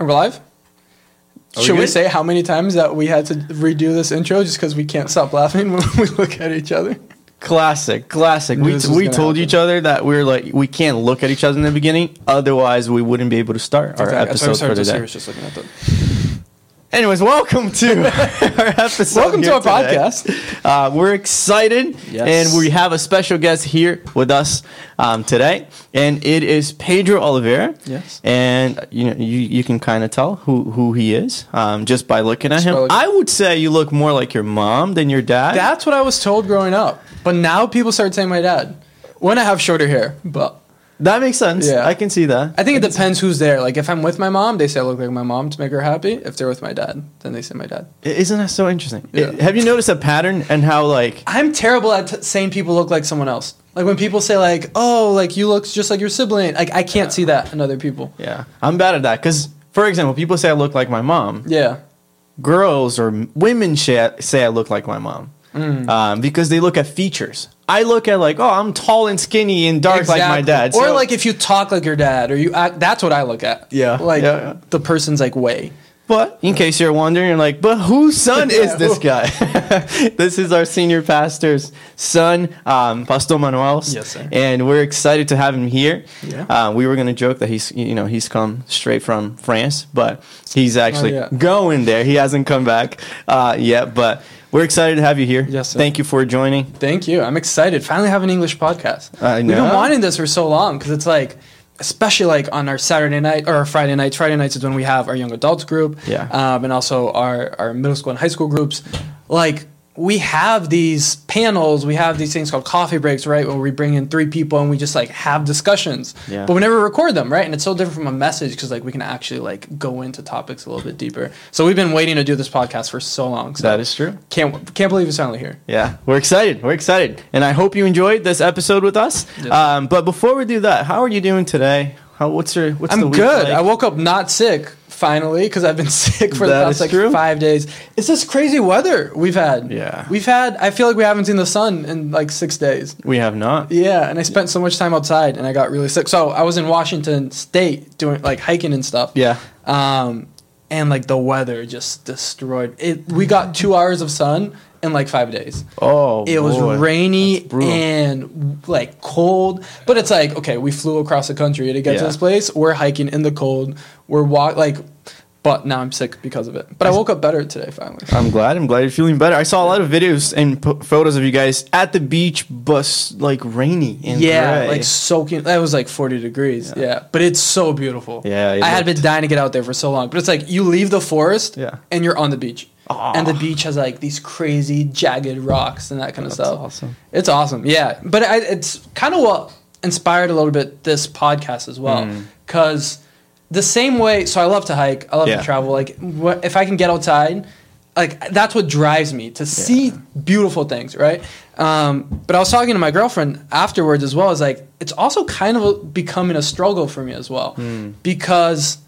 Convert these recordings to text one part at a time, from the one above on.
Are we live? Are we Should we, good? say how many times that we had to redo this intro just because we can't stop laughing when we look at each other? Classic, classic. We, was we told happen. each other that we are like we can't look at each other in the beginning, otherwise we wouldn't be able to start our Exactly. We episode for today. serious just looking at them. Anyways, welcome to our episode. Welcome to our today. podcast. Uh, we're excited, Yes. and we have a special guest here with us um, today, and it is Pedro Oliveira. Yes. and you know you, you can kind of tell who who he is um, just by looking at him. looking- I would say you look more like your mom than your dad. That's what I was told growing up. But now people start saying my dad. When I have shorter hair, but that makes sense. Yeah. I can see that. I think it depends who's there. Like if I'm with my mom, they say I look like my mom to make her happy. If they're with my dad, then they say my dad. Isn't that so interesting? Yeah. Have you noticed a pattern and how like I'm terrible at t- saying people look like someone else. Like when people say like, "Oh, like you look just like your sibling." Like I can't see that in other people. yeah, I'm bad at that because for example, people say I look like my mom. Yeah. Girls or m- women say say I look like my mom Mm. um, because they look at features. I look at like, oh, I'm tall and skinny and dark like my Exactly. dad. Or like if you talk like your dad, or you act. That's what I look at. Yeah. Like Yeah, yeah. the person's like way. But in case you're wondering, you're like, but whose son is this guy? this is our senior pastor's son, um, Pastor Manuel. Yes, sir. And we're excited to have him here. Yeah. Uh, we were going to joke that he's, you know, he's come straight from France, but he's actually Oh, yeah. going there. He hasn't come back uh, yet, but we're excited to have you here. Yes, sir. Thank you for joining. Thank you. I'm excited. Finally have an English podcast. I We've been wanting this for so long because it's like, especially like on our Saturday night or our Friday nights. Friday nights is when we have our young adults group, Yeah. um, and also our our middle school and high school groups. Like we have these panels, we have these things called coffee breaks, right? Where we bring in three people and we just like have discussions, Yeah. but we never record them, right? And it's so different from a message because like we can actually like go into topics a little bit deeper. So we've been waiting to do this podcast for so long. So That is true. can't can't believe it's finally here. Yeah, we're excited. We're excited, and I hope you enjoyed this episode with us. Um, but before we do that, how are you doing today? How, what's your what's the I'm good. like? I woke up not sick finally because I've been sick for That the past like true. five days. It's this crazy weather we've had. Yeah. we've had. I feel like we haven't seen the sun in like six days. we have not. Yeah, and I spent so much time outside and I got really sick. So I was in Washington State doing like hiking and stuff. Yeah, Um, and like the weather just destroyed it. We got two hours of sun in like five days. Oh, It was boy. rainy and like cold, but it's like okay, we flew across the country to get to this place. We're hiking in the cold. We're walk like, but now I'm sick because of it. But I woke up better today finally. I'm glad. I'm glad you're feeling better. I saw a lot of videos and p- photos of you guys at the beach, but like rainy and yeah, gray. like soaking. That was like 40 degrees. Yeah, but it's so beautiful. Yeah, it I had been dying to get out there for so long, but it's like you leave the forest. Yeah. and you're on the beach. And the beach has like these crazy jagged rocks and that kind of That's stuff. awesome. It's awesome, yeah. But I, it's kind of what inspired a little bit this podcast as well, Mm. because the same way. So I love to hike. I love Yeah. to travel. Like wh- if I can get outside, like that's what drives me to see beautiful things, right? Um, but I was talking to my girlfriend afterwards as well. Is like it's also kind of becoming a struggle for me as well, Hmm. because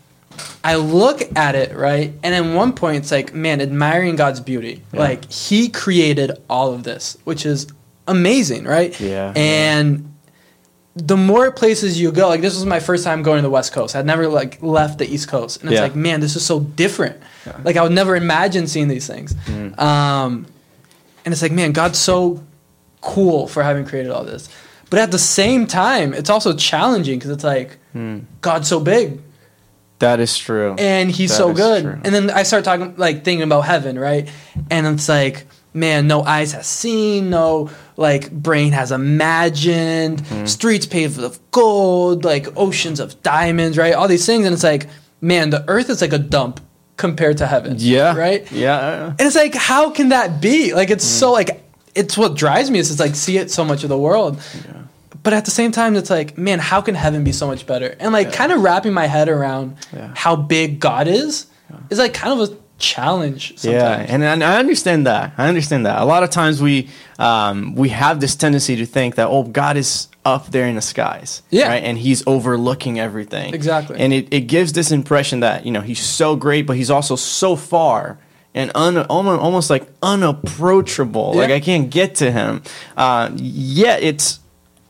I look at it, right? And at one point, it's like, man, admiring God's beauty. Yeah. Like, He created all of this, which is amazing, right? Yeah, And the more places you go, like, this was my first time going to the West Coast. I'd never, like, left the East Coast. And it's Yeah. like, man, this is so different. Yeah. Like, I would never imagine seeing these things. Mm. Um, and it's like, man, God's so cool for having created all this. But at the same time, it's also challenging because it's like, Mm. God's so big that is true. and he's That so good. true. And then I start talking like thinking about heaven, right? And it's like, man, no eyes has seen, no like brain has imagined, Mm-hmm. streets paved with gold, like oceans of diamonds, right? All these things, and it's like, man, the earth is like a dump compared to heaven. yeah, Right? Yeah, And it's like, how can that be? Like it's so like it's what drives me is it's like see it so much of the world. But at the same time, it's like, man, how can heaven be so much better? And like, Yeah. kind of wrapping my head around Yeah. how big God is is like kind of a challenge. Sometimes. Yeah, and, and I understand that. I understand that. A lot of times we um, we have this tendency to think that oh, God is up there in the skies, Yeah. right, and He's overlooking everything, Exactly. And it, it gives this impression that you know He's so great, but He's also so far and un, almost, almost like unapproachable. Like I can't get to Him. Uh, yet it's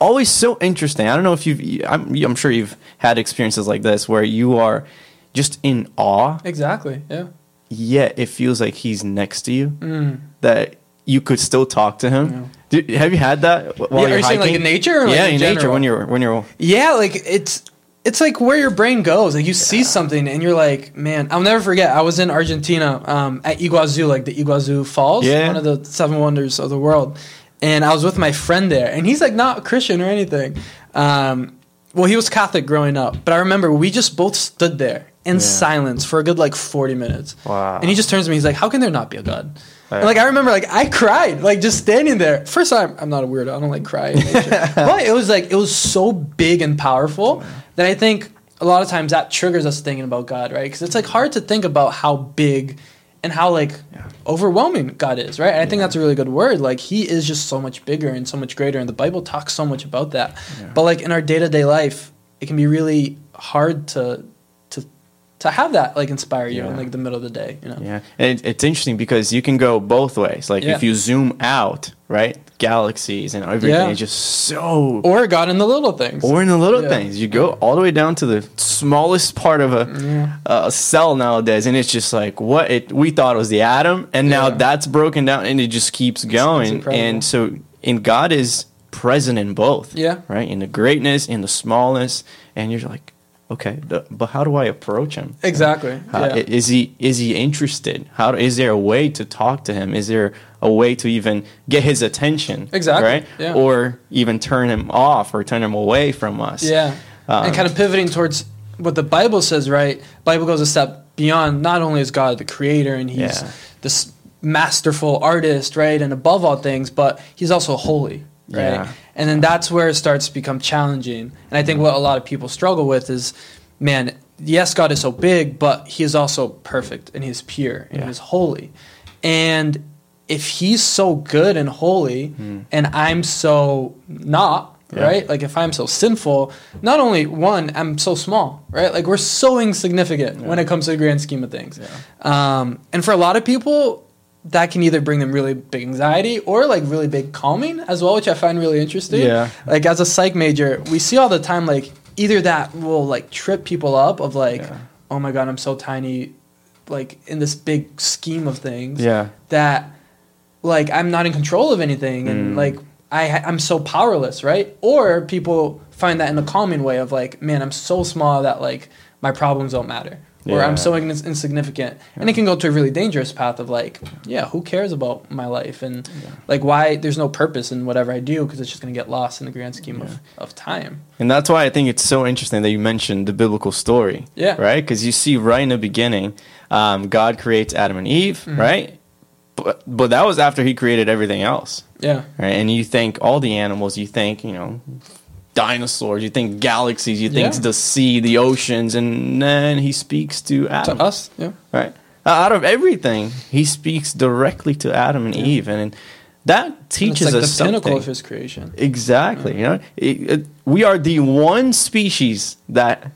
always so interesting. I don't know if you've. I'm, I'm sure you've had experiences like this where you are just in awe. Exactly. Yeah. Yet it feels like he's next to you. Mm. That you could still talk to him. Dude, have you had that while Yeah, are you're you saying, like, in nature or, like, yeah, in in nature when you're when you're Yeah, like it's it's like where your brain goes. Like you see something and you're like, man, I'll never forget. I was in Argentina um, at Iguazu, like the Iguazu Falls, Yeah. one of the seven wonders of the world. And I was with my friend there, and he's like not a Christian or anything. Um, well, he was Catholic growing up, but I remember we just both stood there in Yeah. silence for a good like forty minutes. Wow. And he just turns to me, he's like, "How can there not be a God?" Right. And like I remember, like I cried, like just standing there. First time, I'm not a weirdo. I don't like crying, but it was like it was so big and powerful that I think a lot of times that triggers us thinking about God, right? Because it's like hard to think about how big and how like overwhelming God is, right? And I think that's a really good word. Like He is just so much bigger and so much greater, and the Bible talks so much about that. But like in our day to day life, it can be really hard to to have that like inspire you in like the middle of the day, you know? Yeah, and it, it's interesting because you can go both ways. Like Yeah. if you zoom out, right, galaxies and everything Yeah. is just so. Or God in the little things. Or in the little Yeah. things, you go all the way down to the smallest part of a, a cell nowadays, and it's just like what it. We thought it was the atom, and now Yeah. that's broken down, and it just keeps going. incredible. and so, in God is present in both. Yeah. right, in the greatness, in the smallness, and you're like, okay, but how do I approach Him? Exactly. Uh, yeah. Is he is he interested? How is there a way to talk to him? Is there a way to even get his attention? Exactly, Right. yeah. Or even turn him off or turn him away from us. Yeah. Um, and kind of pivoting towards what the Bible says, right? Bible goes a step beyond not only is God the creator and he's Yeah. this masterful artist, right? And above all things, but he's also holy, right? Yeah. And then that's where it starts to become challenging. And I think what a lot of people struggle with is, man, yes, God is so big, but he is also perfect and he's pure and Yeah. he's holy. And if he's so good and holy and I'm so not. Yeah. right? Like if I'm so sinful, not only one, I'm so small, right? Like we're so insignificant when it comes to the grand scheme of things. Um, and for a lot of people, that can either bring them really big anxiety or like really big calming as well, which I find really interesting. Yeah. Like as a psych major, we see all the time like either that will like trip people up of like, Yeah. oh my god, I'm so tiny, like in this big scheme of things Yeah. that like I'm not in control of anything and Mm. like I I'm so powerless, right? Or people find that in a calming way of like, man, I'm so small that like my problems don't matter. Or Yeah. I'm so ins- insignificant. And it can go to a really dangerous path of like, yeah, who cares about my life and like why there's no purpose in whatever I do because it's just going to get lost in the grand scheme of, of time. And that's why I think it's so interesting that you mentioned the biblical story. Yeah. Right? Because you see right in the beginning, um, God creates Adam and Eve, Mm-hmm. right? But, but that was after he created everything else. Yeah. right? And you think all the animals, you think, you know, dinosaurs, you think galaxies, you think Yeah. the sea, the oceans, and then he speaks to To Adam, us, yeah. right? Uh, Out of everything, he speaks directly to Adam and Eve, and that And it's teaches like us the pinnacle of his creation. Exactly. You know, It- it- we are the one species that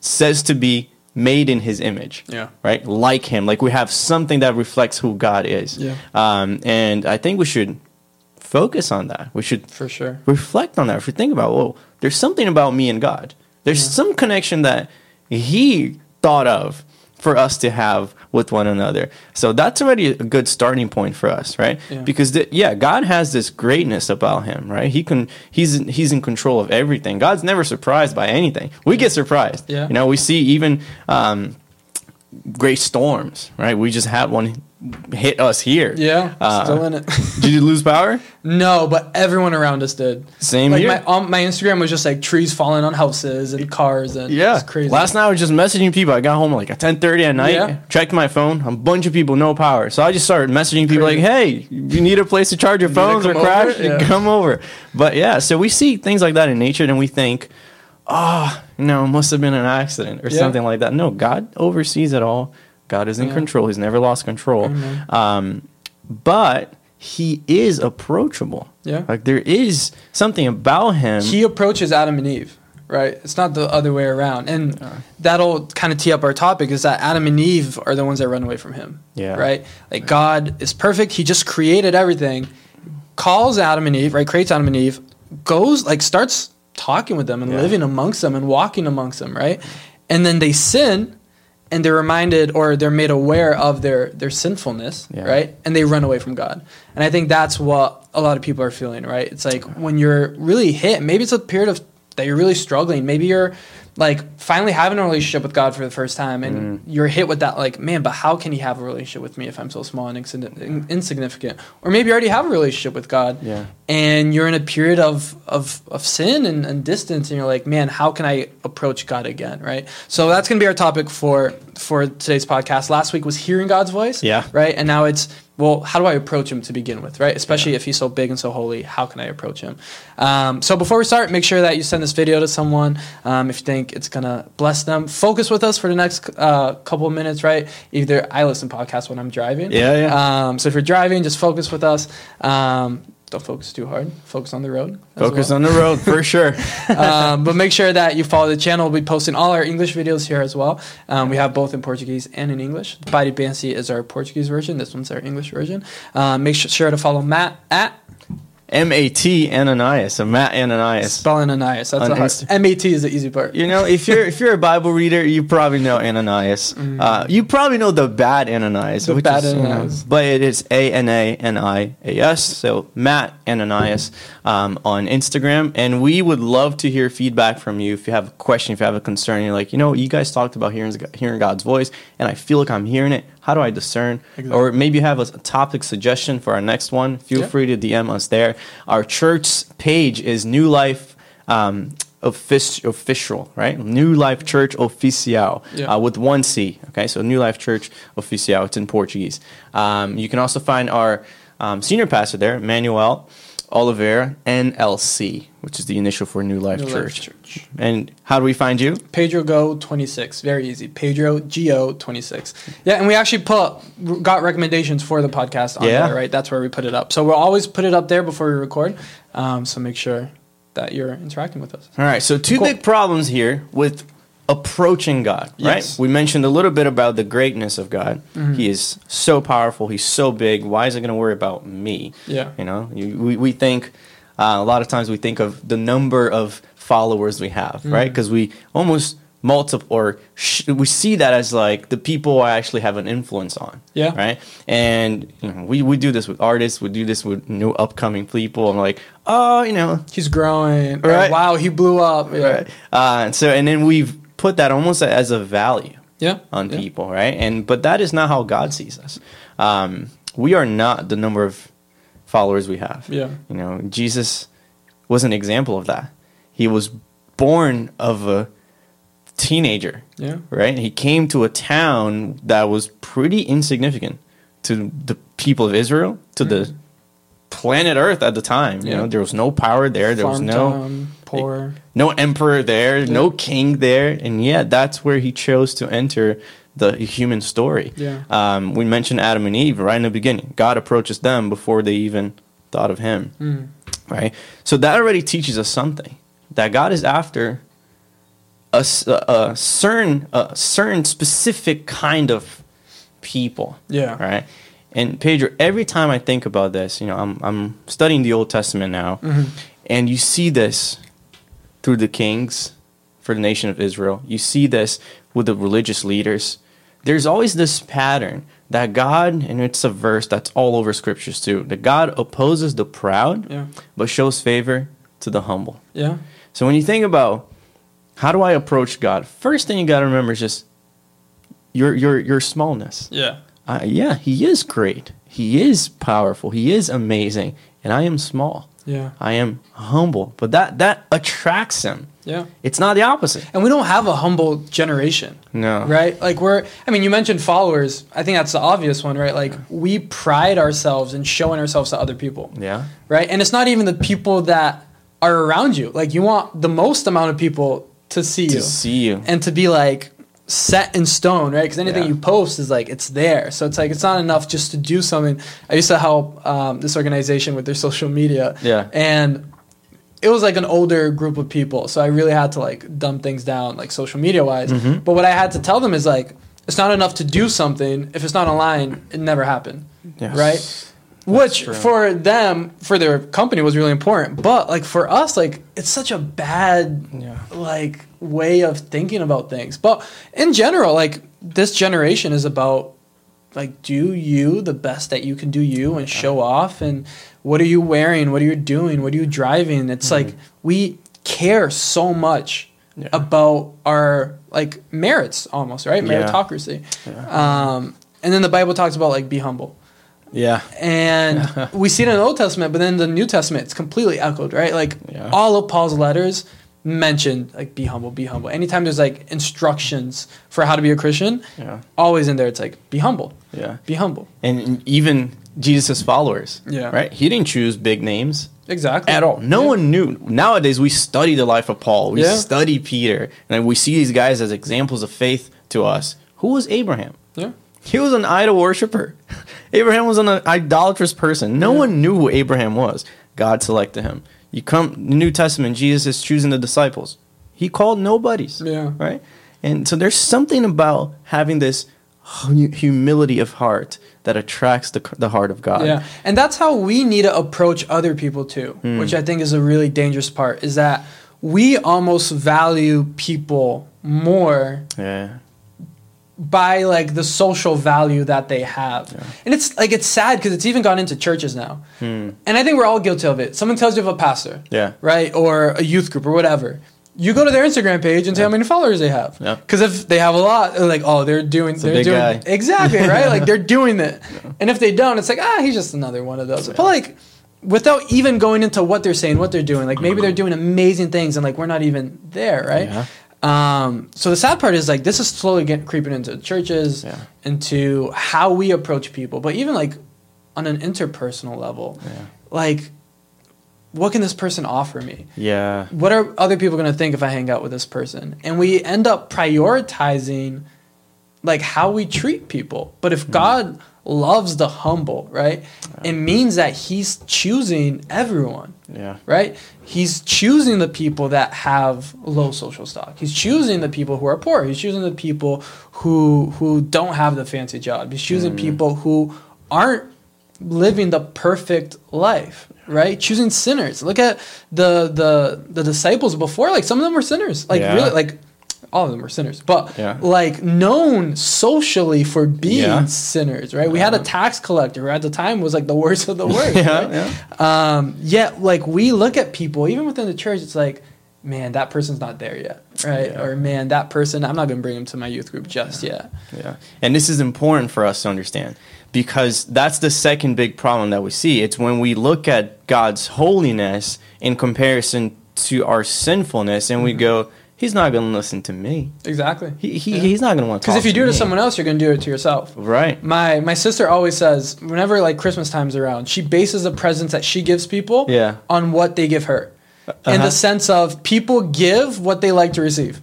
says to be made in His image. Yeah. Right. Like Him. Like we have something that reflects who God is. Yeah. Um, and I think we should focus on that. We should For sure. reflect on that. If we think about, whoa, there's something about me and God. There's some connection that He thought of for us to have with one another. So that's already a good starting point for us, right? Yeah. Because the, yeah, God has this greatness about Him, right? He can He's He's in control of everything. God's never surprised by anything. We get surprised. Yeah. You know, we see even. Um, great storms right we just had one hit us here Yeah. Uh, still in it. did you lose power No, but everyone around us did. Same like here. My, um, my Instagram was just like trees falling on houses and cars and Yeah, it's crazy. Last night I was just messaging people. I got home like at ten thirty at night. Yeah. Checked my phone. A bunch of people no power. So I just started messaging people Crazy. like, "Hey, you need a place to charge your phones or crash? over? Yeah. Come over." But yeah, so we see things like that in nature, and we think, "Oh, no, it must have been an accident or Yeah. something like that." No, God oversees it all. God is in Yeah. control. He's never lost control. Um, but He is approachable. Yeah. like there is something about Him. he approaches Adam and Eve, right? It's not the other way around. And that'll kind of tee up our topic is that Adam and Eve are the ones that run away from him. Yeah. Right? Like God is perfect. He just created everything, calls Adam and Eve, right? Creates Adam and Eve, goes, like, starts talking with them and Yeah. living amongst them and walking amongst them, right? And then they sin. And they're reminded or they're made aware of their their sinfulness, Yeah. right? And they run away from God. And I think that's what a lot of people are feeling, right? It's like when you're really hit, maybe it's a period of that you're really struggling. Maybe you're like finally having a relationship with God for the first time and Mm. you're hit with that like, man, but how can he have a relationship with me if I'm so small and insigni- in- insignificant? Or maybe you already have a relationship with God Yeah. and you're in a period of of, of sin and, and distance and you're like man how can i approach god again right so that's going to be our topic for for today's podcast last week was hearing god's voice Yeah. right and now it's well how do i approach him to begin with right? Especially if he's so big and so holy how can i approach him? Um, so before we start make sure that you send this video to someone um, if you think it's going to bless them. Focus with us for the next uh, couple of minutes right? Either i listen to podcasts when i'm driving. Yeah, yeah. um, so if you're driving just focus with us. Um, don't focus too hard. Focus on the road. Focus well. on the road for sure. um, but make sure that you follow the channel. We'll be posting all our English videos here as well. Um, we have both in Portuguese and in English. Body Bancy is our Portuguese version. This one's our English version. Um, make su- sure to follow Matt at M A T Ananias, Matt Ananias. spelling Ananias. That's On the hard. Insta- M A T is the easy part. You know, if you're if you're a Bible reader, you probably know Ananias. Uh, you probably know the bad Ananias. The bad is, Ananias. but it is A N A N I A S. So Matt Ananias um, on Instagram, and we would love to hear feedback from you. If you have a question, if you have a concern, you're like, you know, you guys talked about hearing hearing God's voice, and I feel like I'm hearing it. How do I discern? Exactly. Or maybe you have a, a topic suggestion for our next one. Feel Yeah. free to DM us there. Our church page is New Life um, official, right? New Life Church Oficial Yeah. uh, with one C. Okay, so New Life Church Oficial. It's in Portuguese. Um, you can also find our um, senior pastor there, Manuel Oliveira, NLC, which is the initial for New Life, New Life Church. Church. And how do we find you? Pedro Go 26. Very easy. Pedro Go 26. Yeah, and we actually put got recommendations for the podcast on Yeah. there, right? That's where we put it up. So we'll always put it up there before we record. Um, so make sure that you're interacting with us. All right, so two Cool. big problems here with approaching God, right? Yes. We mentioned a little bit about the greatness of God. Mm-hmm. He is so powerful, he's so big. Why is it going to worry about me? Yeah. You know, you, we, we think, uh, a lot of times we think of the number of followers we have, Mm-hmm. right? Because we almost multiple or sh- we see that as like the people I actually have an influence on. Yeah. Right. And you know, we, we do this with artists, we do this with new upcoming people. I'm like, oh, you know, He's growing. Or, Right. wow, he blew up. Yeah. right? Uh, and so, and then we've put that almost as a value Yeah. on yeah. people, right? And but that is not how God sees us. Um, we are not the number of followers we have. Yeah. You know, Jesus was an example of that. He was born of a teenager, Yeah. right? He came to a town that was pretty insignificant to the people of Israel, to the planet Earth at the time. You. Yeah. know, there was no power there. There was no town, poor. no emperor there, no king there, and yet that's where he chose to enter the human story. Yeah. Um, we mentioned Adam and Eve right in the beginning. God approaches them before they even thought of him. Mm. Right. So that already teaches us something that God is after a a certain a certain specific kind of people Yeah. right? And Pedro, every time I think about this, you know, I'm I'm studying the Old Testament now, mm-hmm. and you see this through the kings for the nation of Israel. You see this with the religious leaders. There's always this pattern that God, and it's a verse that's all over scriptures too, that God opposes the proud, Yeah. but shows favor to the humble. Yeah. So when you think about how do I approach God, first thing you got to remember is just your your your smallness Yeah. Uh, yeah, he is great. He is powerful. He is amazing. And I am small. Yeah. I am humble. But that that attracts him. Yeah. It's not the opposite. And we don't have a humble generation. No. Right? Like we're I mean you mentioned followers. I think that's the obvious one, right? Like we pride ourselves in showing ourselves to other people. Yeah. Right? And it's not even the people that are around you. Like you want the most amount of people to see To you see you. and to be like set in stone, right? Because anything Yeah. you post is like it's there. So it's like it's not enough just to do something. I used to help um, this organization with their social media, Yeah. and it was like an older group of people. So I really had to like dumb things down, like social media wise. Mm-hmm. But what I had to tell them is like it's not enough to do something if it's not online. It never happened, Yes. right? Which true. for them for their company was really important but like for us like it's such a bad Yeah. like way of thinking about things but in general like this generation is about like do you the best that you can do you and show off and what are you wearing what are you doing what are you driving it's like we care so much Mm-hmm. Yeah. about our like merits almost right Yeah. meritocracy um and then the bible talks about like be humble Yeah. and we see it in the Old Testament, but then the New Testament, it's completely echoed, right? Like Yeah. all of Paul's letters mentioned like be humble, be humble. Anytime there's like instructions for how to be a Christian, Yeah. always in there it's like be humble, Yeah. be humble. And even Jesus' followers. Yeah. Right? He didn't choose big names. Exactly. at all. No Yeah. one knew. Nowadays, we study the life of Paul. We Yeah. study Peter, and we see these guys as examples of faith to us. Who was Abraham? Yeah. He was an idol worshiper. Abraham was an idolatrous person. No Yeah. one knew who Abraham was. God selected him. You come the New Testament, Jesus is choosing the disciples. He called nobodies. Yeah. Right? And so there's something about having this humility of heart that attracts the, the heart of God. Yeah. And that's how we need to approach other people too, Hmm. which I think is a really dangerous part is that we almost value people more Yeah. By like the social value that they have. And it's like it's sad because it's even gone into churches now. Hmm. And I think we're all guilty of it. Someone tells you of a pastor, Yeah. right, or a youth group or whatever. You go to their Instagram page and see how many followers they have. Yeah. Because if they have a lot, they're like, oh, they're doing, a they're doing guy. exactly right. like they're doing it. And if they don't, it's like, ah, he's just another one of those. But like, without even going into what they're saying, what they're doing, like maybe they're doing amazing things, and like we're not even there, right? Yeah. Um, so the sad part is like this is slowly getting creeping into churches, Yeah. into how we approach people, but even like on an interpersonal level, Yeah. like what can this person offer me? Yeah. What are other people going to think if I hang out with this person? And we end up prioritizing like how we treat people. But if God loves the humble, right? It means that he's choosing everyone Yeah. right? He's choosing the people that have low social stock. He's choosing the people who are poor. He's choosing the people who who don't have the fancy job. He's choosing mm-hmm. people who aren't living the perfect life, right? Choosing sinners. Look at the the the disciples before. Like some of them were sinners. Like Yeah. really, like all of them were sinners, but Yeah. like known socially for being Yeah. sinners, right? We had a tax collector who at the time was like the worst of the worst. Yeah, right? yeah. Um, yet, like we look at people, even within the church, it's like, man, that person's not there yet, right? Yeah. Or man, that person, I'm not gonna bring him to my youth group just yet. Yeah. And this is important for us to understand because that's the second big problem that we see. It's when we look at God's holiness in comparison to our sinfulness and we Mm-hmm. go, He's not going to listen to me. Exactly. He, he, Yeah. He's not going to want to Because if you do it to someone else, you're gonna do it to yourself. Right. My my sister always says, whenever like Christmas time's around, she bases the presents that she gives people Yeah. on what they give her. In Uh-huh. the sense of people give what they like to receive.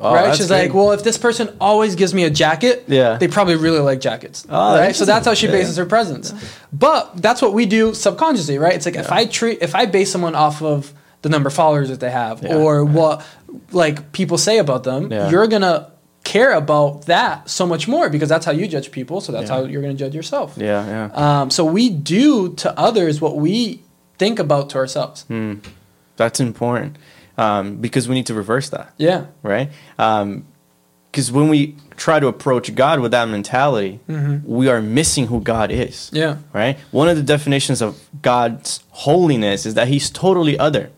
Oh, right? She's great. like, well, if this person always gives me a jacket, Yeah. they probably really like jackets. Oh, right? So that's how she bases her presents. But that's what we do subconsciously, right? It's like if I treat if I base someone off of the number of followers that they have Yeah. or what like people say about them, Yeah. you're gonna care about that so much more because that's how you judge people. So that's how you're gonna judge yourself. Yeah, yeah. Um, so we do to others what we think about to ourselves. Hmm. That's important um, because we need to reverse that. Yeah. right? Because when we try to approach God with that mentality, we are missing who God is, Mm-hmm. Yeah. right? One of the definitions of God's holiness is that He's totally other,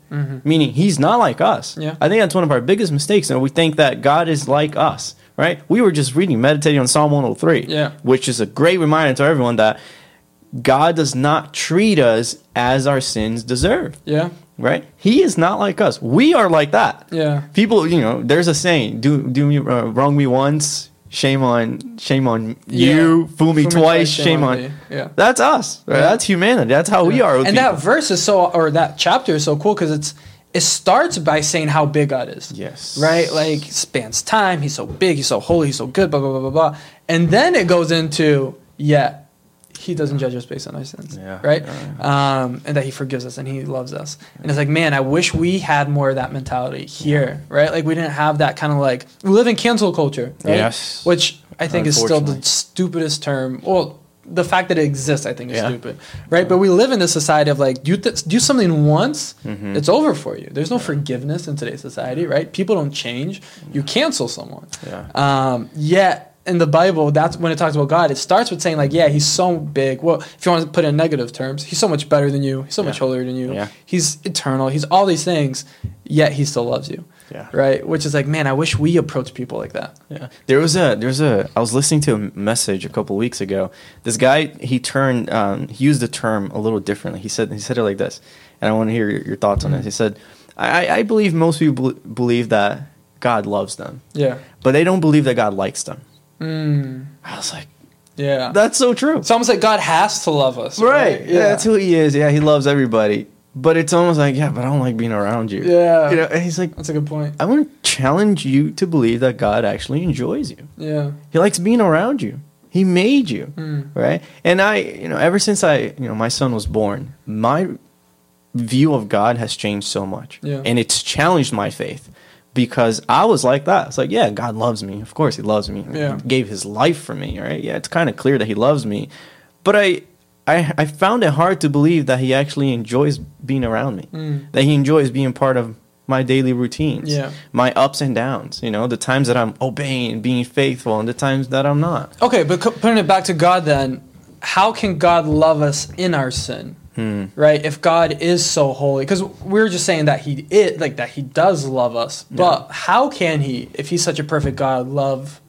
meaning He's not like us. Mm-hmm. Yeah. I think that's one of our biggest mistakes, and we think that God is like us, right? We were just reading, meditating on Psalm 103, Yeah. which is a great reminder to everyone that God does not treat us as our sins deserve Yeah. Right? He is not like us. We are like that. Yeah. People, you know, there's a saying: "Do do me uh, wrong me once, shame on shame on you. Fool me Fool twice, shame, on." me. Yeah. That's us. Right? Yeah. That's humanity. That's how we are. and people. that verse is so or that chapter is so cool because it's it starts by saying how big God is. Yes. Right? Like spans time, he's so big, he's so holy, he's so good, blah blah blah blah blah. And then it goes into, yeah, he doesn't judge us based on our sins. Yeah. Right? Yeah, Um, and that he forgives us and he loves us. And it's like, man, I wish we had more of that mentality here. Right? Like we didn't have that kind of like we live in cancel culture, right? Yes. Which I think is still the stupidest term. Well, the fact that it exists, I think, is Yeah. stupid, right? But we live in this society of like, do th- do something once, Mm-hmm. it's over for you. There's no forgiveness in today's society, right? People don't change. You cancel someone. Yeah. Um, yet in the Bible, that's when it talks about God. It starts with saying like, yeah, He's so big. Well, if you want to put it in negative terms, He's so much better than you. He's so much holier than you. Yeah. He's eternal. He's all these things. Yet He still loves you. Yeah. Right. Which is like, man, I wish we approach people like that. Yeah. There was a there was a I was listening to a message a couple weeks ago. This guy he turned um, he used the term a little differently. He said he said it like this, and I want to hear your, your thoughts on this. He said, I, I believe most people believe that God loves them, Yeah. but they don't believe that God likes them. Mm, I was like, yeah. that's so true. It's almost like God has to love us. Right. Yeah. that's who he is. Yeah, he loves everybody. But it's almost like, yeah, but I don't like being around you. Yeah. You know, and he's like, That's a good point. I want to challenge you to believe that God actually enjoys you. Yeah. He likes being around you. He made you, Mm. right? And I, you know, ever since I, you know, my son was born, my view of God has changed so much. Yeah. And it's challenged my faith because I was like that. It's like, yeah, God loves me. Of course he loves me. Yeah. He gave his life for me, right? Yeah, it's kind of clear that he loves me. But I I I found it hard to believe that he actually enjoys being around me. Mm. That he enjoys being part of my daily routines. Yeah. My ups and downs, you know, the times that I'm obeying being faithful and the times that I'm not. Okay, but putting it back to God then, how can God love us in our sin? Hmm. Right? If God is so holy, because we are just saying that He it like that He does love us, but how can He, if He's such a perfect God, love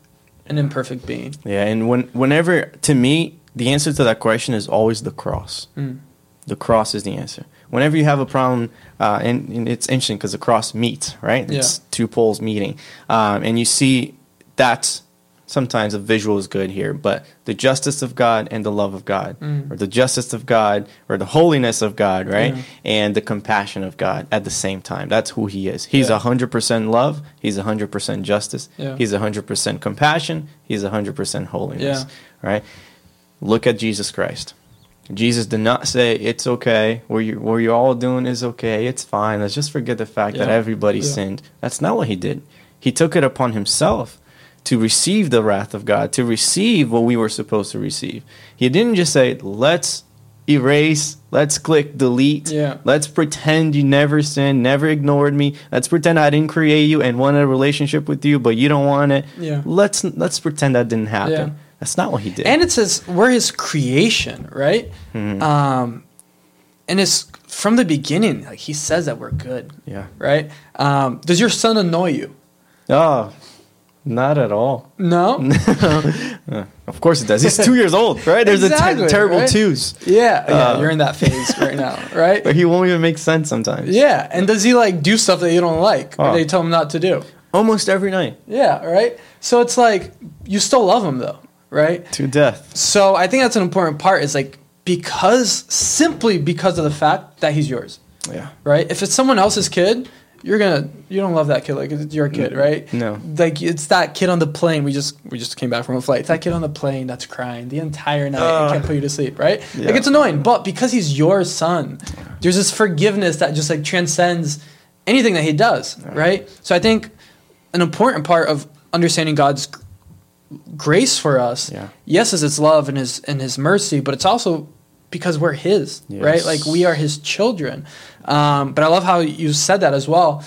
an imperfect being? Yeah, and when whenever to me the answer to that question is always the cross. Mm. The cross is the answer. Whenever you have a problem, uh, and, and it's interesting because the cross meets, right? It's Yeah. two poles meeting, um, and you see that's sometimes a visual is good here, but the justice of God and the love of God, Mm. or the justice of God, or the holiness of God, right? Yeah. And the compassion of God at the same time. That's who He is. He's Yeah. a hundred percent love. He's a hundred percent justice. Yeah. He's a hundred percent compassion. He's a hundred percent holiness. Yeah. Right? Look at Jesus Christ. Jesus did not say it's okay. What you what you're all doing is okay. It's fine. Let's just forget the fact that everybody sinned. That's not what he did. He took it upon himself to receive the wrath of God, to receive what we were supposed to receive. He didn't just say, "Let's erase, let's click delete. Yeah. Let's pretend you never sinned, never ignored me. Let's pretend I didn't create you and want a relationship with you, but you don't want it. Yeah. Let's let's pretend that didn't happen." Yeah. That's not what he did. And it says we're His creation, right? Mhm. Um, and it's from the beginning. Like He says that we're good, yeah. right? Um, does your son annoy you? Oh, not at all. No. Of course it does. He's two years old, right? There's Exactly, a ter- terrible right? twos, Yeah, yeah, Uh, you're in that phase right now, right? but he won't even make sense sometimes. Yeah, and does he like do stuff that you don't like, or Oh. they tell him not to do? almost every night Yeah, right. So it's like you still love him though, right? to death. So I think that's an important part. Is like because simply because of the fact that he's yours, Yeah, right? If it's someone else's kid, you're gonna you don't love that kid like it's your kid, right? no. Like it's that kid on the plane. We just we just came back from a flight. It's that kid on the plane that's crying the entire night and Uh, can't put you to sleep, right? yeah. Like it's annoying, but because he's your son, there's this forgiveness that just like transcends anything that he does, right? So I think an important part of understanding God's grace for us, Yeah. yes, is its love and his and his mercy, but it's also because we're his, right? Like we are his children. Um, but I love how you said that as well.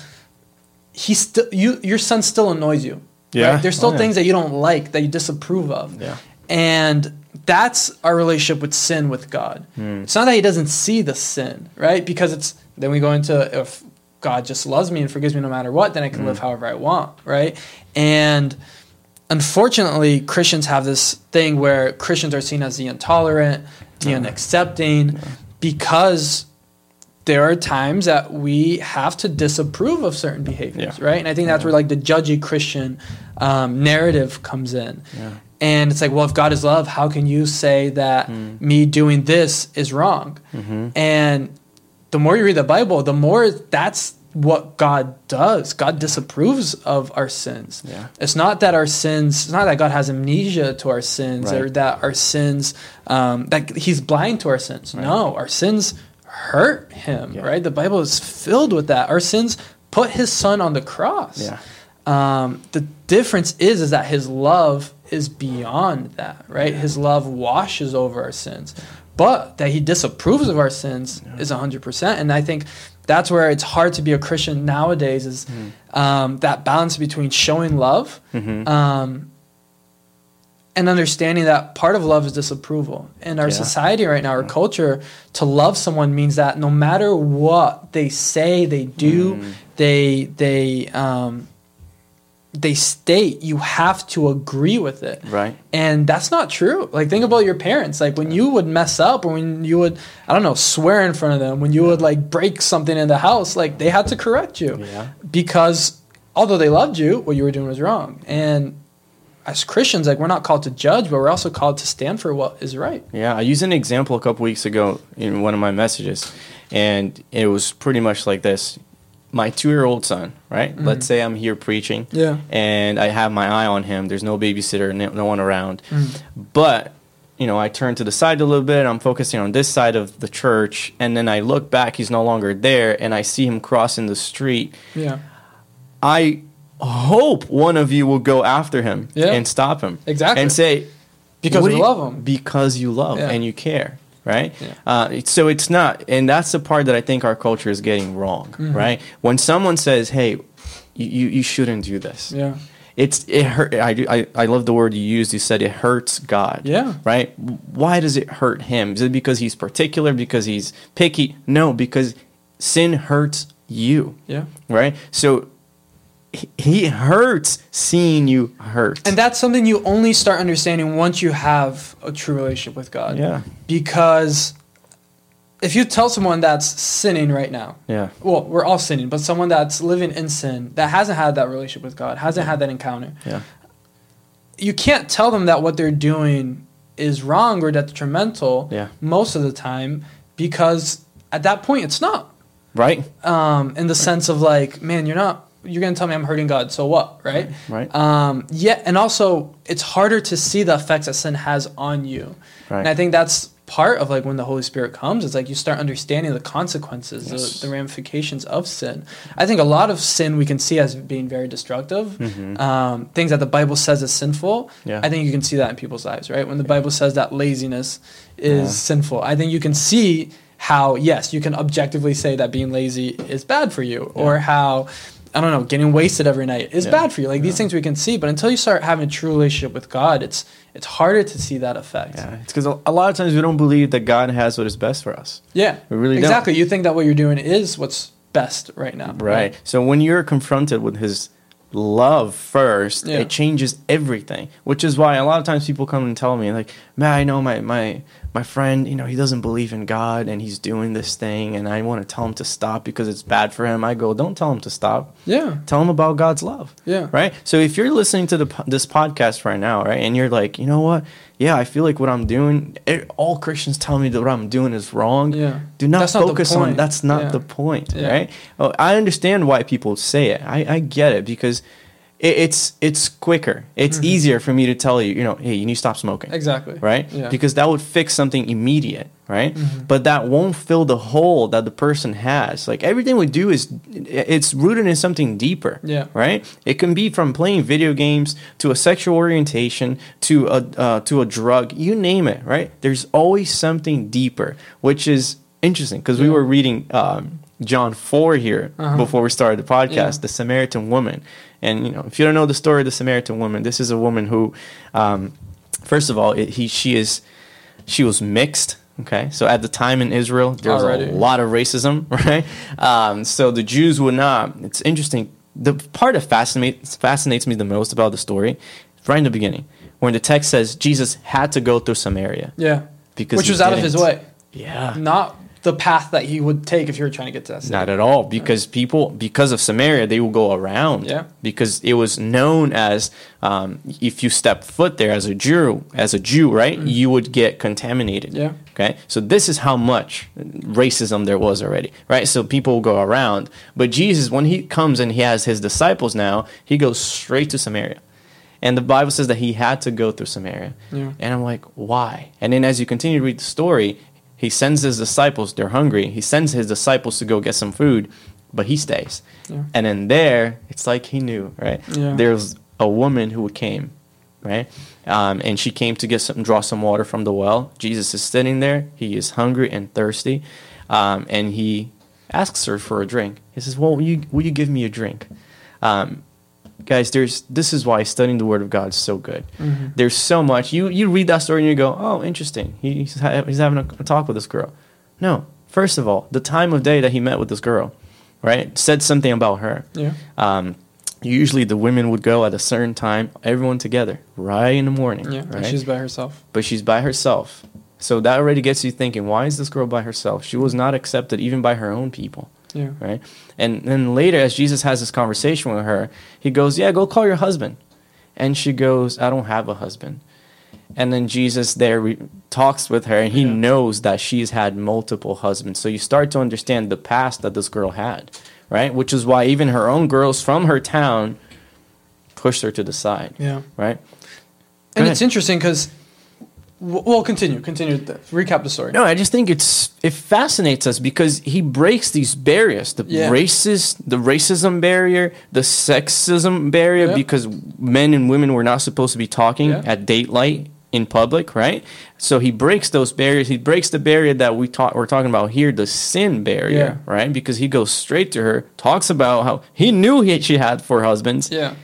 He still you your son still annoys you. Yeah. Right? There's still Oh, yeah. things that you don't like that you disapprove of. Yeah. And that's our relationship with sin with God. Hmm. It's not that he doesn't see the sin, right? Because it's then we go into if God just loves me and forgives me no matter what, then I can Hmm. live however I want, right? And unfortunately, Christians have this thing where Christians are seen as the intolerant, the Yeah. unaccepting, because there are times that we have to disapprove of certain behaviors, Yeah. right? And I think that's where like the judgy Christian um, narrative comes in. Yeah. And it's like, well, if God is love, how can you say that Mm. me doing this is wrong? Mm-hmm. And the more you read the Bible, the more that's what God does. God disapproves of our sins. Yeah. It's not that our sins, it's not that God has amnesia to our sins or that our sins, um, that He's blind to our sins. No, our sins hurt Him, Yeah. right? The Bible is filled with that. Our sins put His Son on the cross. Yeah. Um, the difference is is that his love is beyond that, right? His love washes over our sins. But that he disapproves of our sins is 100%. And I think that's where it's hard to be a Christian nowadays is um, that balance between showing love Mhm. um, and understanding that part of love is disapproval. In our Yeah. society right now, our culture, to love someone means that no matter what they say, they do, Mm. they they um, they state, you have to agree with it. Right. And that's not true. Like think about your parents. Like when you would mess up or when you would I don't know, swear in front of them, when you would like break something in the house, like they had to correct you. Yeah. Because although they loved you, what you were doing was wrong. And as Christians, like we're not called to judge, but we're also called to stand for what is right. Yeah, I used an example a couple weeks ago in one of my messages, and it was pretty much like this. My two year old son, right? Mm-hmm. Let's say I'm here preaching, Yeah. and I have my eye on him. There's no babysitter, no, no one around. Mm. But, you know, I turn to the side a little bit, I'm focusing on this side of the church, and then I look back, he's no longer there, and I see him crossing the street. Yeah. I hope one of you will go after him Yeah. and stop him. Exactly. And say, Because what we do you- love 'em. Because you love Yeah. and you care, right? Yeah. Uh, so it's not, and that's the part that I think our culture is getting wrong, Mm-hmm. right? When someone says, "Hey, you, you, shouldn't do this," Yeah. it's it hurt. I, I I love the word you used. You said it hurts God. Yeah. Right. Why does it hurt him? Is it because he's particular? Because he's picky? No, because sin hurts you. Yeah. Right. So he- hurts seeing you hurt. And that's something you only start understanding once you have a true relationship with God. yeah. Because if you tell someone that's sinning right now, Yeah. well, we're all sinning, but someone that's living in sin that hasn't had that relationship with God, hasn't had that encounter, Yeah. you can't tell them that what they're doing is wrong or detrimental Yeah. most of the time because at that point it's not. Right. Um, in the sense of like, man, you're not you're gonna tell me I'm hurting God, so what, right? Right. Um, yeah, and also it's harder to see the effects that sin has on you. Right. And I think that's part of like when the Holy Spirit comes, it's like you start understanding the consequences, Yes. the, the ramifications of sin. I think a lot of sin we can see as being very destructive. Um, things that the Bible says is sinful. Mm-hmm. Yeah. I think you can see that in people's lives, right? When the Bible says that laziness is Yeah. sinful, I think you can see how yes, you can objectively say that being lazy is bad for you, or how I don't know, getting wasted every night is Yeah. bad for you. Like these things we can see, but until you start having a true relationship with God, it's it's harder to see that effect. Yeah. It's because a, a lot of times we don't believe that God has what is best for us. Yeah, We really don't. exactly. You think that what you're doing is what's best right now, Right. So when you're confronted with his love first, Yeah. it changes everything. Which is why a lot of times people come and tell me like, "Man, I know my my my friend, you know, he doesn't believe in God and he's doing this thing and I want to tell him to stop because it's bad for him." I go, "Don't tell him to stop. Yeah, Tell him about God's love." yeah, Right? So if you're listening to the this podcast right now, right, and you're like, "You know what? Yeah, I feel like what I'm doing, it, all Christians tell me that what I'm doing is wrong." yeah. Do not That's not focus on that's not Yeah. the point, Yeah. right? Oh, I understand why people say it. I, I get it because it, it's it's quicker. It's easier for me to tell you, you know, hey, you need to stop smoking, Mm-hmm. Exactly. right? Yeah. Because that would fix something immediate, right? Mm-hmm. But that won't fill the hole that the person has. Like everything we do is it's rooted in something deeper, Yeah. right? It can be from playing video games to a sexual orientation to a uh, to a drug, you name it, right? There's always something deeper, which is interesting because we were reading um, John four here Uh-huh. before we started the podcast, Yeah. the Samaritan woman, and you know if you don't know the story of the Samaritan woman, this is a woman who, um, first of all, it, he she is she was mixed. Okay, so at the time in Israel, there was Already. a lot of racism, right? Um, so the Jews would not. It's interesting. The part that fascinates fascinates me the most about the story, right in the beginning, when the text says Jesus had to go through Samaria Yeah, because which was out of his way, Yeah, not the path that he would take if you were trying to get to that city. not at all. Because people, because of Samaria, they will go around. Yeah. Because it was known as um, if you step foot there as a Jew, as a Jew, right, you would get contaminated. Yeah. Okay. So this is how much racism there was already, right? So people will go around, but Jesus, when he comes and he has his disciples now, he goes straight to Samaria. And the Bible says that he had to go through Samaria. Yeah. And I'm like, why? And then as you continue to read the story, he sends his disciples, they're hungry. He sends his disciples to go get some food, but he stays. Yeah. And then there, it's like he knew, right? Yeah. There's a woman who came right? Um, and she came to get some, draw some water from the well. Jesus is sitting there. He is hungry and thirsty, um, and he asks her for a drink. He says, "Well, will you will you give me a drink?" Um, guys, there's this is why studying the Word of God is so good. Mm-hmm. There's so much. You you read that story and you go, "Oh, interesting. He, he's ha- he's having a, talk with this girl." No, first of all, the time of day that he met with this girl, right, said something about her. Yeah. Um, usually the women would go at a certain time, everyone together, right in the morning. Yeah. And right? she's by herself. but she's by herself. So that already gets you thinking, why is this girl by herself? She was not accepted even by her own people, Yeah. right? And then later, as Jesus has this conversation with her, he goes, Yeah, go call your husband. And she goes, I don't have a husband. And then Jesus there re- talks with her, and he Yeah. knows that she's had multiple husbands. So you start to understand the past that this girl had, right? Which is why even her own girls from her town pushed her to the side, Yeah. right? And Go it's interesting because, well, continue, continue. The, recap the story. No, I just think it's it fascinates us because he breaks these barriers, the Yeah. racist, the racism barrier, the sexism barrier, because men and women were not supposed to be talking Yeah. at daylight in public, right? So he breaks those barriers. He breaks the barrier that we talk, we're talking about here, the sin barrier, right? Because he goes straight to her, talks about how he knew he, she had four husbands. Yeah.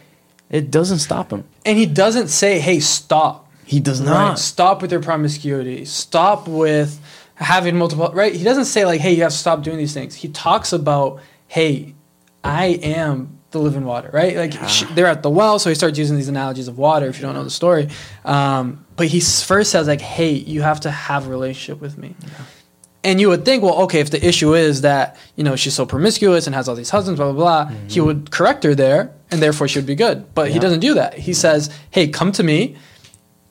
It doesn't stop him. And he doesn't say, "Hey, stop." He does Right. Stop with your promiscuity. Stop with having multiple. Right. He doesn't say like, "Hey, you have to stop doing these things." He talks about, "Hey, I am the living water." Right. Like sh they're at the well, so he starts using these analogies of water. If you don't know the story, um, but he first says like, "Hey, you have to have a relationship with me." And you would think, well, okay, if the issue is that you know she's so promiscuous and has all these husbands, blah blah blah, he would correct her there, and therefore she would be good. But he doesn't do that. He says, "Hey, come to me."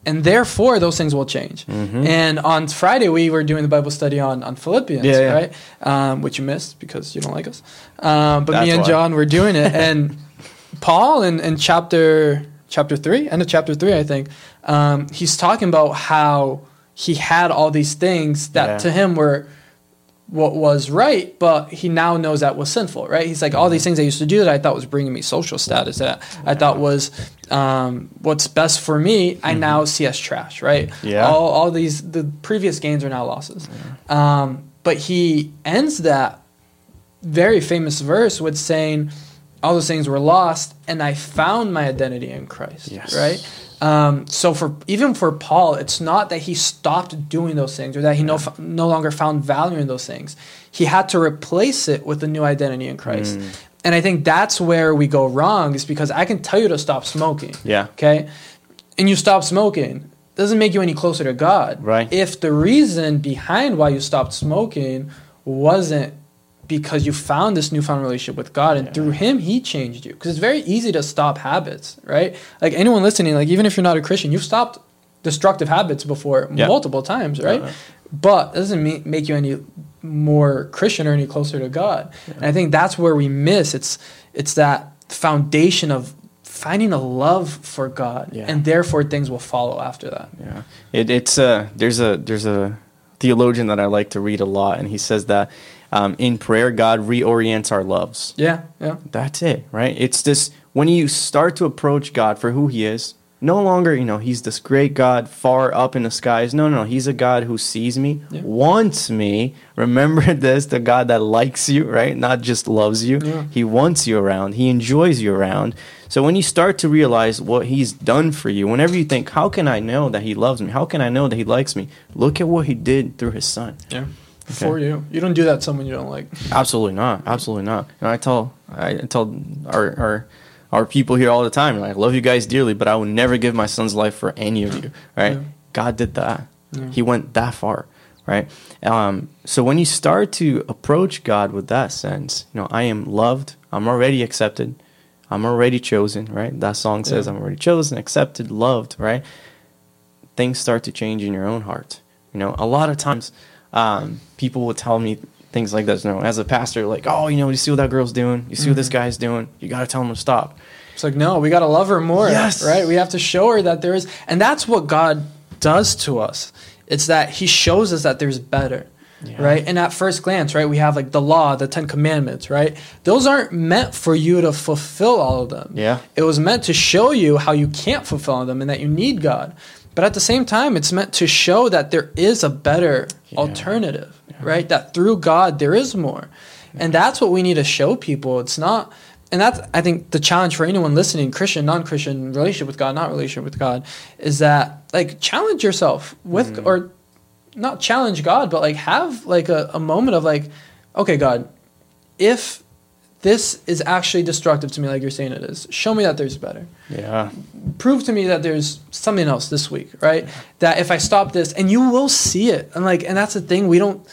And therefore those things will change. Mm-hmm. And on Friday we were doing the Bible study on on Philippians, Yeah, yeah. right? Um, which you missed because you don't like us. Um, but me and why. John were doing it, and Paul in, in chapter chapter three, end of chapter three, I think, um, he's talking about how he had all these things that Yeah. to him were what was right, but he now knows that was sinful, right? He's like, all these things I used to do that I thought was bringing me social status, that I thought was um, what's best for me, I now see as trash, right? Yeah. All, all these, the previous gains are now losses. Um, but he ends that very famous verse with saying, all those things were lost, and I found my identity in Christ, Yes. right? Um, so for even for Paul, it's not that he stopped doing those things or that he no no longer found value in those things. He had to replace it with a new identity in Christ. Mm. And I think that's where we go wrong is because I can tell you to stop smoking. Yeah. Okay. And you stop smoking. Doesn't make you any closer to God. Right. If the reason behind why you stopped smoking wasn't because you found this newfound relationship with God and through him he changed you. Because it's very easy to stop habits, right? Like anyone listening, like even if you're not a Christian, you've stopped destructive habits before Yeah. multiple times, right? Uh-huh. But it doesn't me- make you any more Christian or any closer to God. And I think that's where we miss. It's it's that foundation of finding a love for God, Yeah. and therefore things will follow after that. Yeah, it, it's a there's a there's a theologian that I like to read a lot, and he says that um, in prayer, God reorients our loves. Yeah, yeah, That's it, right? It's this when you start to approach God for who He is. No longer, you know, He's this great God far up in the skies. No, no, He's a God who sees me, Yeah. wants me. Remember this: the God that likes you, right? Not just loves you. Yeah. He wants you around. He enjoys you around. So when you start to realize what He's done for you, whenever you think, "How can I know that He loves me? How can I know that He likes me?" Look at what He did through His Son. yeah. For you, you don't do that to someone you don't like. Absolutely not. Absolutely not. And I tell I tell our our our people here all the time. Like, I love you guys dearly, but I will never give my son's life for any of you. Right? Yeah. God did that. Yeah. He went that far. Right? Um, so when you start to approach God with that sense, you know, I am loved. I'm already accepted. I'm already chosen. Right? That song says, Yeah. "I'm already chosen, accepted, loved." Right? Things start to change in your own heart. You know, a lot of times um, people will tell me things like this. You know, as a pastor, like, oh, you know, you see what that girl's doing, you see what Mm-hmm. this guy's doing, you got to tell him to stop. It's like no, we got to love her more. Yes. right. We have to show her that there is, and that's what God does to us. It's that He shows us that there's better. Yeah. right? And at first glance, right, we have like the law, the Ten Commandments, right? Those aren't meant for you to fulfill all of them. Yeah. It was meant to show you how you can't fulfill them and that you need God. But at the same time, it's meant to show that there is a better Yeah. alternative, right? That through God there is more. And that's what we need to show people. It's not and that's I think the challenge for anyone listening, Christian, non-Christian, relationship with God, not relationship with God, is that like challenge yourself with Mm-hmm. or not challenge God, but like have like a, a moment of like, okay, God, if this is actually destructive to me like you're saying it is, show me that there's better Yeah. prove to me that there's something else this week, right? That if I stop this, and you will see it, and like, and that's the thing, we don't,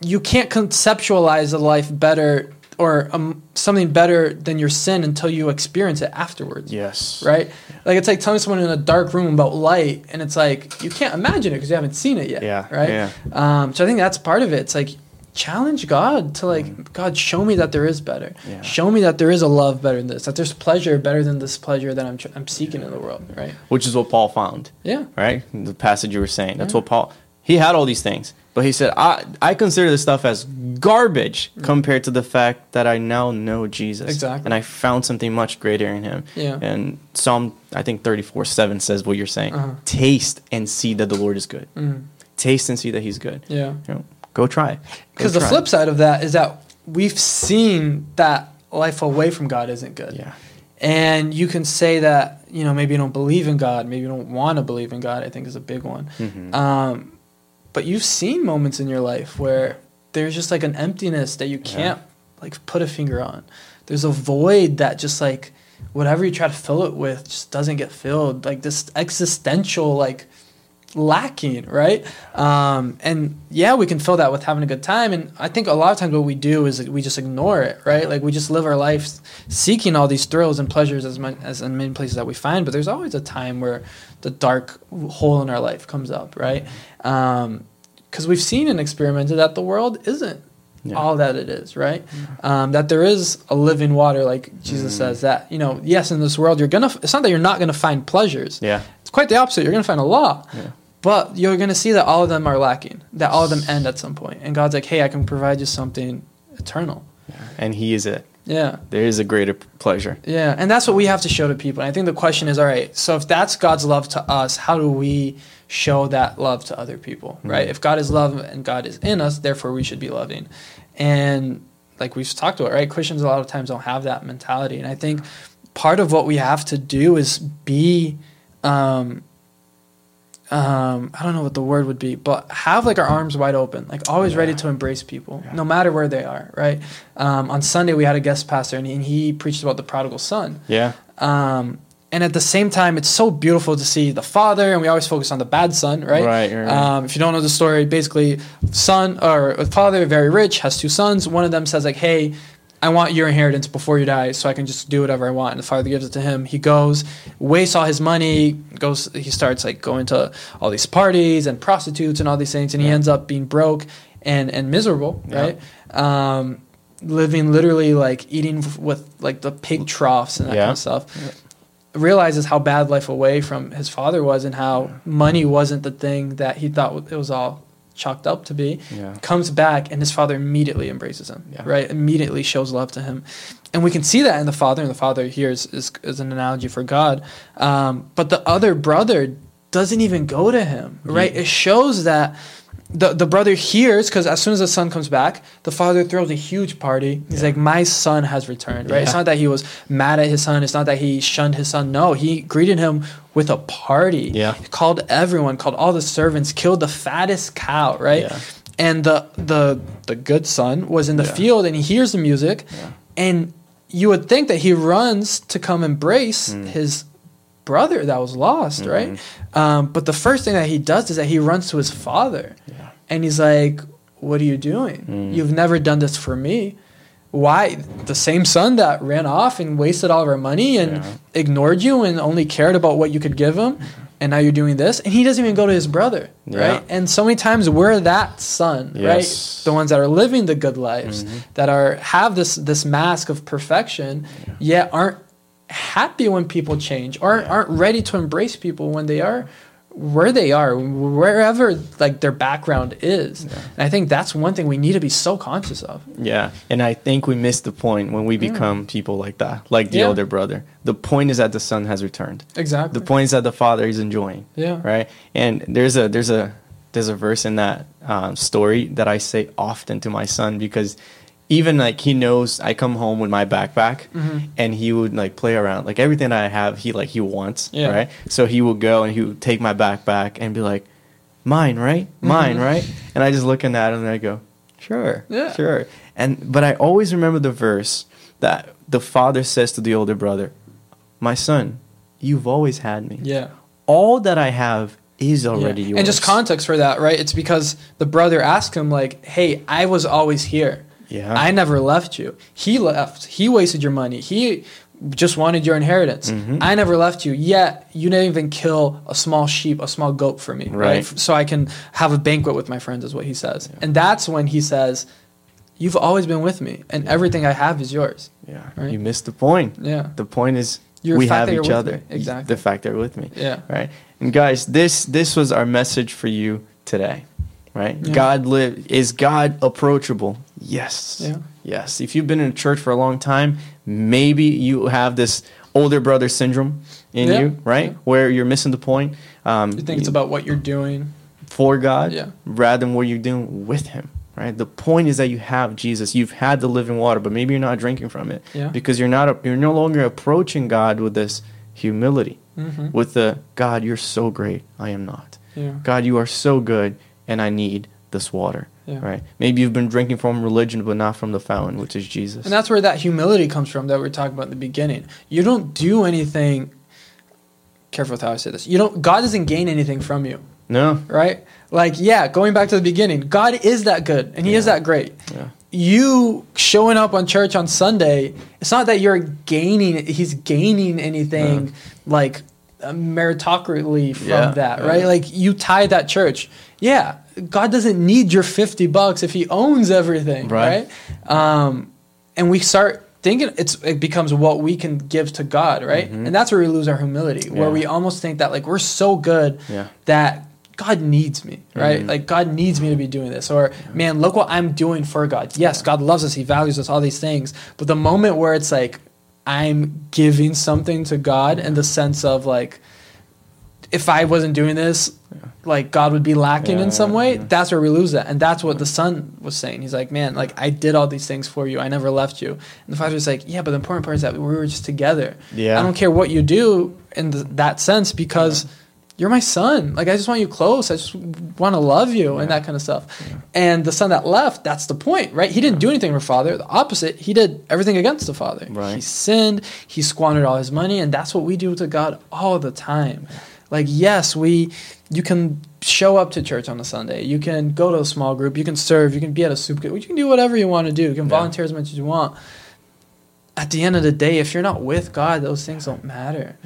you can't conceptualize a life better or um, something better than your sin until you experience it afterwards, Yes. right? Like it's like telling someone in a dark room about light, and it's like you can't imagine it because you haven't seen it yet, Yeah, right? yeah. Um, so I think that's part of it. It's like challenge God to like God show me that there is better. Mm. Yeah. Show me that there is a love better than this. That there's pleasure better than this pleasure that I'm tr- I'm seeking in the world. Right? Which is what Paul found. Yeah. right? The passage you were saying. That's what Paul. He had all these things, but he said, "I I consider this stuff as garbage compared to the fact that I now know Jesus, Exactly. and I found something much greater in Him." Yeah. And Psalm I think thirty four seven says what you're saying: Uh-huh. "Taste and see that the Lord is good. Mm. Taste and see that He's good." Yeah. You know, go try. Because the flip side of that is that we've seen that life away from God isn't good. yeah, And you can say that, you know, maybe you don't believe in God, maybe you don't want to believe in God, I think is a big one. Mhm. Um, but you've seen moments in your life where there's just like an emptiness that you can't like put a finger on. There's a void that just like whatever you try to fill it with just doesn't get filled. Like this existential like lacking, right? Um, and yeah, we can fill that with having a good time. And I think a lot of times what we do is we just ignore it, right? Like we just live our lives seeking all these thrills and pleasures as much as in many places that we find. But there's always a time where the dark hole in our life comes up, right? Because we've seen and experimented that the world isn't Yeah. all that it is, right? Um, that there is a living water, like Jesus Mm. says. That you know, yes, in this world you're gonna. It's not that you're not gonna find pleasures. yeah, It's quite the opposite. You're gonna find a lot. Yeah. But you're going to see that all of them are lacking, that all of them end at some point. And God's like, hey, I can provide you something eternal. Yeah. and He is it. Yeah. There is a greater pleasure. Yeah. And that's what we have to show to people. And I think the question is all right, so if that's God's love to us, how do we show that love to other people, right? If God is love and God is in us, therefore we should be loving. And like we've talked about, right? Christians a lot of times don't have that mentality. And I think part of what we have to do is be um, um, I don't know what the word would be, but have like our arms wide open, like always ready to embrace people, Yeah. no matter where they are, right? Um, on Sunday, we had a guest pastor and he, and he preached about the prodigal son. Yeah, Um, and at the same time, it's so beautiful to see the father, and we always focus on the bad son, right? Right, right. Um, if you don't know the story, basically, son or father, very rich, has two sons. One of them says like, "Hey, I want your inheritance before you die, so I can just do whatever I want." And the father gives it to him. He goes, wastes all his money, goes. He starts like going to all these parties and prostitutes and all these things, and he ends up being broke and and miserable, Yeah. right? Um, living literally like eating with like the pig troughs and that Yeah. kind of stuff realizes how bad life away from his father was and how money wasn't the thing that he thought it was all chalked up to be yeah, comes back and his father immediately embraces him Yeah. right? Immediately shows love to him. And we can see that in the father and the father here is, is, is an analogy for god. Um, but the other brother doesn't even go to him right? It shows that the, the brother hears because as soon as the son comes back the father throws a huge party he's Yeah. like my son has returned right it's not that he was mad at his son it's not that he shunned his son no he greeted him with a party Yeah. He called everyone called all the servants killed the fattest cow right Yeah. and the the the good son was in the Yeah. field and he hears the music Yeah. and you would think that he runs to come embrace Mm. his brother that was lost Mm-hmm. right um, but the first thing that he does is that he runs to his father Yeah. and he's like what are you doing Mm. you've never done this for me why the same son that ran off and wasted all of our money and Yeah. ignored you and only cared about what you could give him and now you're doing this and he doesn't even go to his brother Yeah. right and so many times we're that son Yes. right the ones that are living the good lives Mhm. that are have this this mask of perfection yet aren't happy when people change or Yeah. aren't ready to embrace people when they are where they are, wherever like their background is. And I think that's one thing we need to be so conscious of. Yeah, and I think we miss the point when we become people like that, like the Yeah. older brother. The point is that the son has returned. Exactly. The point is that the father is enjoying. Yeah. Right. And there's a there's a there's a verse in that um, story that I say often to my son because even like he knows I come home with my backpack Mm-hmm. and he would like play around like everything I have he like he wants Yeah. right so he would go and he would take my backpack and be like mine right mine right and I just looking at him and I go sure Mm-hmm. Yeah. sure and but I always remember the verse that the father says to the older brother my son you've always had me Yeah. all that I have is already Yeah. yours. And just context for that, right? It's because the brother asked him, like, hey, I was always here. Yeah. I never left you. He left. He wasted your money. He just wanted your inheritance. Mm-hmm. I never left you. Yet you didn't even kill a small sheep, a small goat for me, right? Right. So I can have a banquet with my friends, is what he says. And that's when he says, You've always been with me, and everything I have is yours. Yeah. Right? You missed the point. Yeah. The point is Your we have each other. me. Exactly. The fact that you're with me. Yeah. Right. And guys, this this was our message for you today. Right? Yeah. God live is God approachable? Yes. Yeah. Yes. If you've been in a church for a long time, maybe you have this older brother syndrome in Yeah. you, right? Yeah. Where you're missing the point. Um, You think it's about what you're doing. for God Yeah. rather than what you're doing with Him. Right. The point is that you have Jesus. You've had the living water, but maybe you're not drinking from it Yeah. because you're not. You're no longer approaching God with this humility, Mhm. with the God, you're so great. I am not. Yeah. God, you are so good, and I need this water. Yeah. Right. Maybe you've been drinking from religion, but not from the fountain, which is Jesus. And that's where that humility comes from that we are talking about in the beginning. You don't do anything. Careful with how I say this. You don't. God doesn't gain anything from you, no. right? Like, yeah, going back to the beginning, God is that good and He is that great. Yeah. You showing up on church on Sunday, it's not that you're gaining. He's gaining anything like meritocratically from Yeah, that, yeah. right? Like you tithe at church. Yeah, God doesn't need your fifty bucks if He owns everything, Right. right? Um, and we start thinking it's it becomes what we can give to God, right? And that's where we lose our humility, where Mm-hmm. We almost think that like we're so good Yeah. that God needs me, right? Mhm. Like God needs me to be doing this, or man, look what I'm doing for God. Yes, God loves us, He values us, all these things. But the moment where it's like I'm giving something to God in the sense of like, if I wasn't doing this, like God would be lacking in Yeah, some way. yeah. That's where we lose that, and that's what the son was saying. He's like, man, like I did all these things for you. I never left you. And the father's like, yeah, but the important part is that we were just together. Yeah. I don't care what you do in th- that sense because you're my son. Like I just want you close. I just want to love you and that kind of stuff. And the son that left, that's the point, right? He didn't do anything for father. The opposite, he did everything against the father. Right. He sinned. He squandered all his money, and that's what we do to God all the time. Like yes, we you can show up to church on a Sunday. You can go to a small group. You can serve. You can be at a soup. kitchen, You can do whatever you want to do. You can Yeah. volunteer as much as you want at the end of the day, if you're not with God, those things don't matter.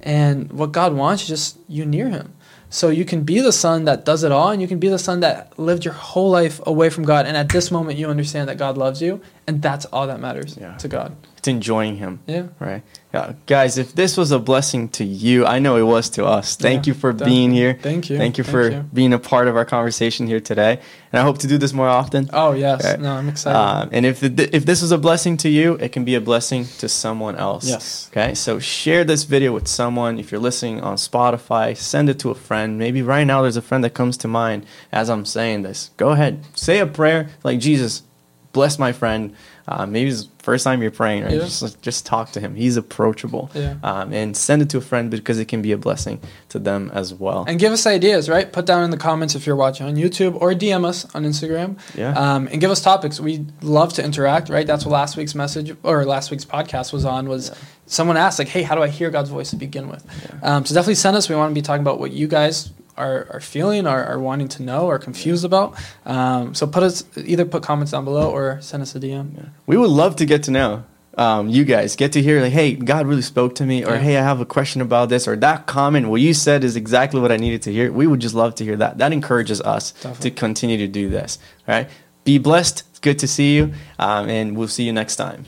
And what God wants is just you near Him. So you can be the son that does it all, and you can be the son that lived your whole life away from God. And at this moment, you understand that God loves you, and that's all that matters Yeah. to God. It's enjoying Him. Yeah. Right. Yeah. Guys, if this was a blessing to you, I know it was to us. Thank Yeah, you for definitely. being here. Thank you. Thank you Thank for you. being a part of our conversation here today. And I hope to do this more often. Oh yes. Okay. No, I'm excited. Um, and if the, if this was a blessing to you, it can be a blessing to someone else. Yes. Okay. So share this video with someone. If you're listening on Spotify, send it to a friend. Maybe right now there's a friend that comes to mind as I'm saying this. Go ahead, say a prayer like Jesus, bless my friend. Uh, maybe it's the first time you're praying, right? Yeah. Just just talk to him. He's approachable. Yeah. Um, and send it to a friend because it can be a blessing to them as well. And give us ideas, right? Put down in the comments if you're watching on YouTube or DM us on Instagram. Yeah. Um, and give us topics. We love to interact, right? That's what last week's message or last week's podcast was on. Was someone asked like, "Hey, how do I hear God's voice to begin with?" Um, so definitely send us. We want to be talking about what you guys are, are feeling, are, are wanting to know, or confused about. Um, so put us either put comments down below or send us a DM. We would love to get to know um, you guys. Get to hear like, hey, God really spoke to me, or Yeah. hey, I have a question about this, or that comment what you said is exactly what I needed to hear. We would just love to hear that. That encourages us Definitely. to continue to do this. All right. Be blessed. It's good to see you, um, and we'll see you next time.